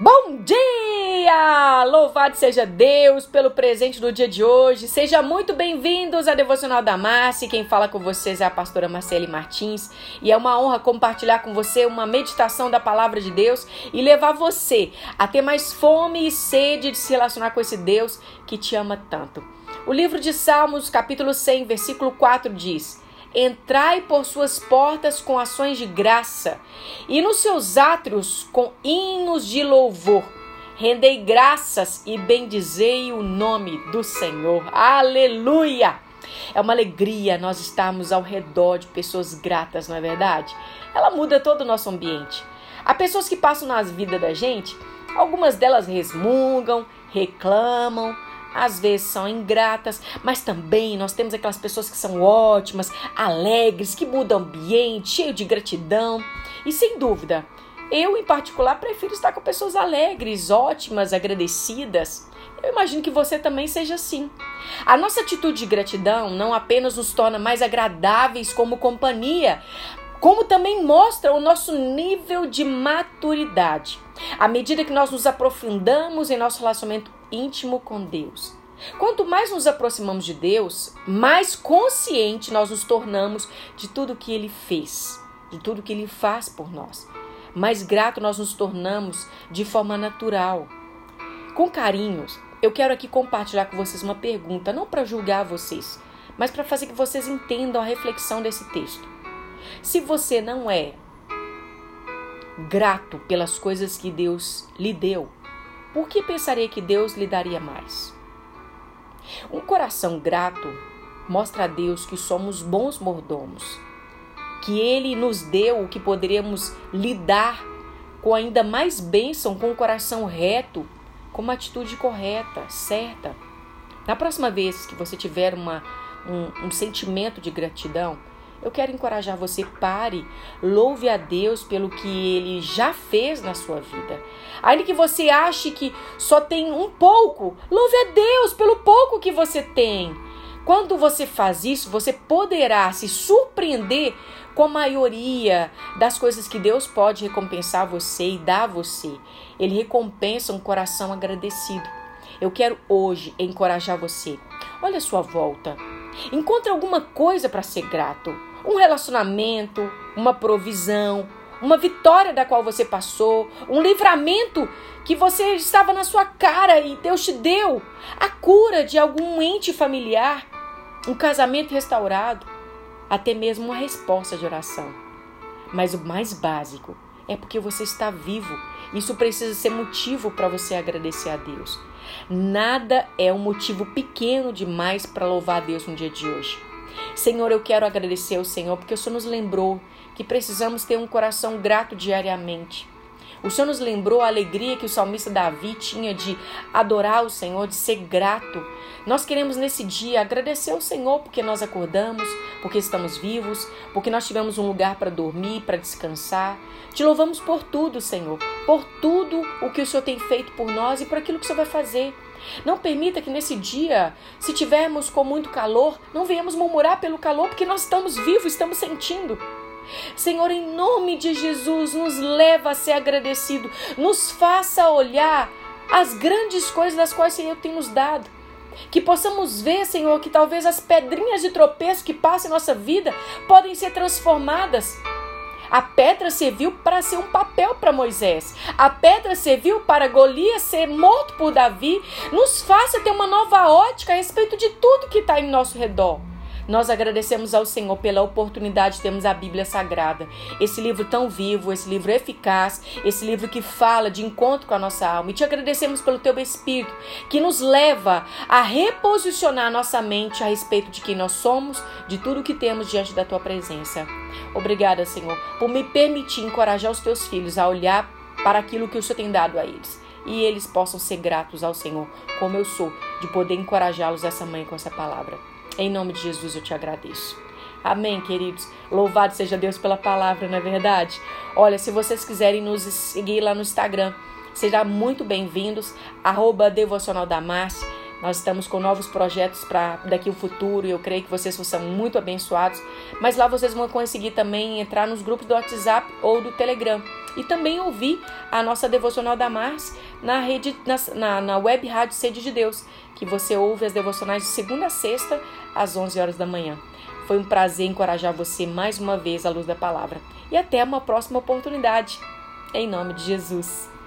Bom dia! Louvado seja Deus pelo presente do dia de hoje. Seja muito bem-vindos à Devocional da Márcia. Quem fala com vocês é a pastora Marcele Martins e é uma honra compartilhar com você uma meditação da palavra de Deus e levar você a ter mais fome e sede de se relacionar com esse Deus que te ama tanto. O livro de Salmos, capítulo 100, versículo 4 diz: Entrai por suas portas com ações de graça, e nos seus átrios com hinos de louvor. Rendei graças e bendizei o nome do Senhor. Aleluia! É uma alegria nós estarmos ao redor de pessoas gratas, não é verdade? Ela muda todo o nosso ambiente. Há pessoas que passam na vida da gente, algumas delas resmungam, reclamam, às vezes são ingratas, mas também nós temos aquelas pessoas que são ótimas, alegres, que mudam o ambiente, cheio de gratidão. E sem dúvida, eu em particular prefiro estar com pessoas alegres, ótimas, agradecidas. Eu imagino que você também seja assim. A nossa atitude de gratidão não apenas nos torna mais agradáveis como companhia, como também mostra o nosso nível de maturidade. À medida que nós nos aprofundamos em nosso relacionamento íntimo com Deus. Quanto mais nos aproximamos de Deus, mais consciente nós nos tornamos de tudo que Ele fez, de tudo que Ele faz por nós. Mais grato nós nos tornamos de forma natural. Com carinhos, eu quero aqui compartilhar com vocês uma pergunta, não para julgar vocês, mas para fazer que vocês entendam a reflexão desse texto. Se você não é grato pelas coisas que Deus lhe deu, por que pensaria que Deus lhe daria mais? Um coração grato mostra a Deus que somos bons mordomos, que Ele nos deu o que poderíamos lidar com ainda mais bênção com o coração reto, com uma atitude correta, certa. Na próxima vez que você tiver uma, um, um sentimento de gratidão, eu quero encorajar você, pare, louve a Deus pelo que Ele já fez na sua vida. Ainda que você ache que só tem um pouco, louve a Deus pelo pouco que você tem. Quando você faz isso, você poderá se surpreender com a maioria das coisas que Deus pode recompensar você e dar a você. Ele recompensa um coração agradecido. Eu quero hoje encorajar você. Olha a sua volta. Encontre alguma coisa para ser grato um relacionamento, uma provisão, uma vitória da qual você passou, um livramento que você estava na sua cara e Deus te deu, a cura de algum ente familiar, um casamento restaurado, até mesmo uma resposta de oração. Mas o mais básico é porque você está vivo. Isso precisa ser motivo para você agradecer a Deus. Nada é um motivo pequeno demais para louvar a Deus no dia de hoje. Senhor, eu quero agradecer ao Senhor porque o Senhor nos lembrou que precisamos ter um coração grato diariamente. O Senhor nos lembrou a alegria que o salmista Davi tinha de adorar o Senhor, de ser grato. Nós queremos nesse dia agradecer ao Senhor porque nós acordamos, porque estamos vivos, porque nós tivemos um lugar para dormir, para descansar. Te louvamos por tudo, Senhor, por tudo o que o Senhor tem feito por nós e por aquilo que o Senhor vai fazer. Não permita que nesse dia, se tivermos com muito calor, não venhamos murmurar pelo calor, porque nós estamos vivos, estamos sentindo. Senhor, em nome de Jesus, nos leva a ser agradecido, nos faça olhar as grandes coisas das quais o Senhor tem nos dado. Que possamos ver, Senhor, que talvez as pedrinhas de tropeço que passam em nossa vida podem ser transformadas a pedra serviu para ser um papel para Moisés. A pedra serviu para Golias ser morto por Davi. Nos faça ter uma nova ótica a respeito de tudo que está em nosso redor. Nós agradecemos ao Senhor pela oportunidade de termos a Bíblia Sagrada, esse livro tão vivo, esse livro eficaz, esse livro que fala de encontro com a nossa alma. E te agradecemos pelo teu Espírito, que nos leva a reposicionar nossa mente a respeito de quem nós somos, de tudo que temos diante da tua presença. Obrigada, Senhor, por me permitir encorajar os teus filhos a olhar para aquilo que o Senhor tem dado a eles e eles possam ser gratos ao Senhor, como eu sou, de poder encorajá-los essa manhã com essa palavra. Em nome de Jesus eu te agradeço. Amém, queridos. Louvado seja Deus pela palavra, não é verdade? Olha, se vocês quiserem nos seguir lá no Instagram, sejam muito bem-vindos. Arroba Devocional da Márcia. Nós estamos com novos projetos para daqui o futuro e eu creio que vocês são muito abençoados. Mas lá vocês vão conseguir também entrar nos grupos do WhatsApp ou do Telegram. E também ouvir a nossa devocional da Mars na rede na, na, na web rádio Sede de Deus, que você ouve as devocionais de segunda a sexta às 11 horas da manhã. Foi um prazer encorajar você mais uma vez à luz da palavra. E até uma próxima oportunidade. Em nome de Jesus.